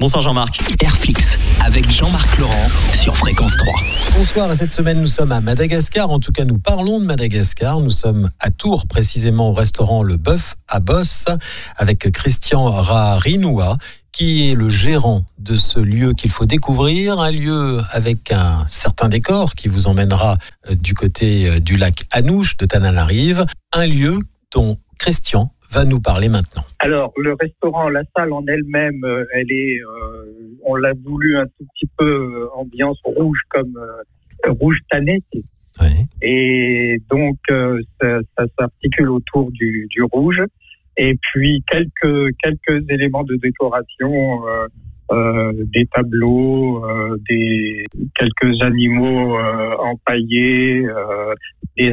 Bonsoir Jean-Marc. Airflix avec Jean-Marc Laurent sur Fréquence 3. Bonsoir, cette semaine nous sommes à Madagascar, en tout cas nous parlons de Madagascar, nous sommes à Tours précisément au restaurant Le Bœuf à Boss avec Christian Rarinoua qui est le gérant de ce lieu qu'il faut découvrir, un lieu avec un certain décor qui vous emmènera euh, du côté euh, du lac Anouche de Tananarive, un lieu dont Christian va nous parler maintenant. Alors, le restaurant, la salle en elle-même, euh, elle est, on l'a voulu un tout petit peu ambiance rouge comme rouge tanné. Et donc, ça, ça s'articule autour du, du rouge et puis quelques quelques éléments de décoration, euh, des tableaux, euh, des quelques animaux euh, empaillés, des,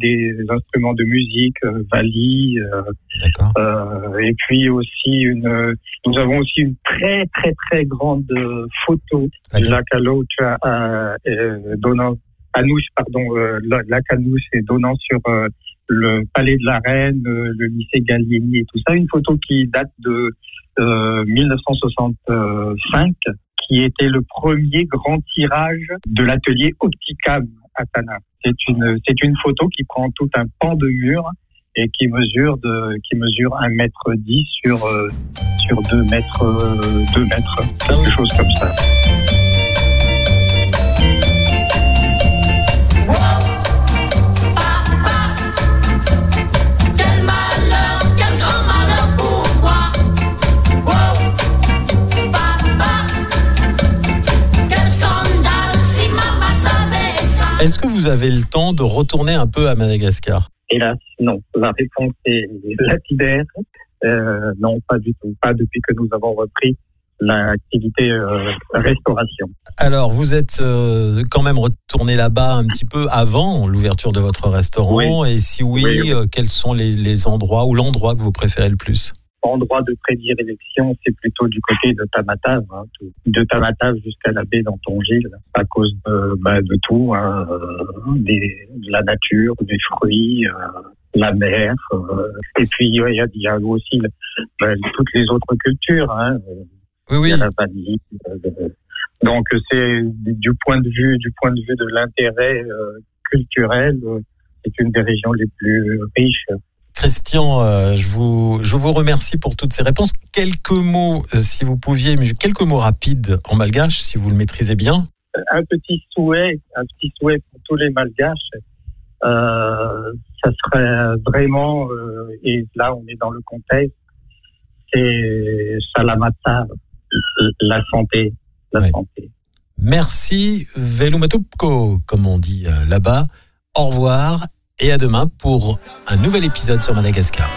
des instruments de musique, vali, et puis aussi une. Nous avons aussi une très très très grande photo de la donnant pardon, la Canouche et donnant sur le Palais de la Reine, le lycée Gallieni et tout ça. Une photo qui date de 1965, euh, qui était le premier grand tirage de l'atelier Opticam à Tana. C'est une, c'est une photo qui prend tout un pan de mur et qui mesure de, qui mesure un mètre dix sur, euh, sur deux mètres, deux mètres, quelque chose comme ça. Est-ce que vous avez le temps de retourner un peu à Madagascar? Hélas, non. La réponse est lapidaire. Euh, non, pas du tout. Pas depuis que nous avons repris l'activité euh, restauration. Alors, vous êtes euh, quand même retourné là-bas un petit peu avant l'ouverture de votre restaurant. Et si oui, quels sont les, les endroits ou l'endroit que vous préférez le plus? Endroit de prédilection, c'est plutôt du côté de Tamatave, hein, de Tamatave jusqu'à la baie d'Antongil, à cause de, bah, de tout, hein, euh, des, de la nature, des fruits, euh, la mer, euh, et puis il y, a, y a aussi bah, toutes les autres cultures. Hein, oui, oui. Il y a la vanille. donc c'est du point de vue du point de vue de l'intérêt culturel, c'est une des régions les plus riches Christian, euh, je, vous, je vous remercie pour toutes ces réponses. Quelques mots, euh, si vous pouviez, quelques mots rapides en malgache, si vous le maîtrisez bien. Un petit souhait, un petit souhait pour tous les malgaches. Euh, ça serait vraiment, et là on est dans le contexte, c'est salamata, la santé, la santé. Merci, Velumatupko, comme on dit là-bas. Au revoir et à demain pour un nouvel épisode sur Madagascar.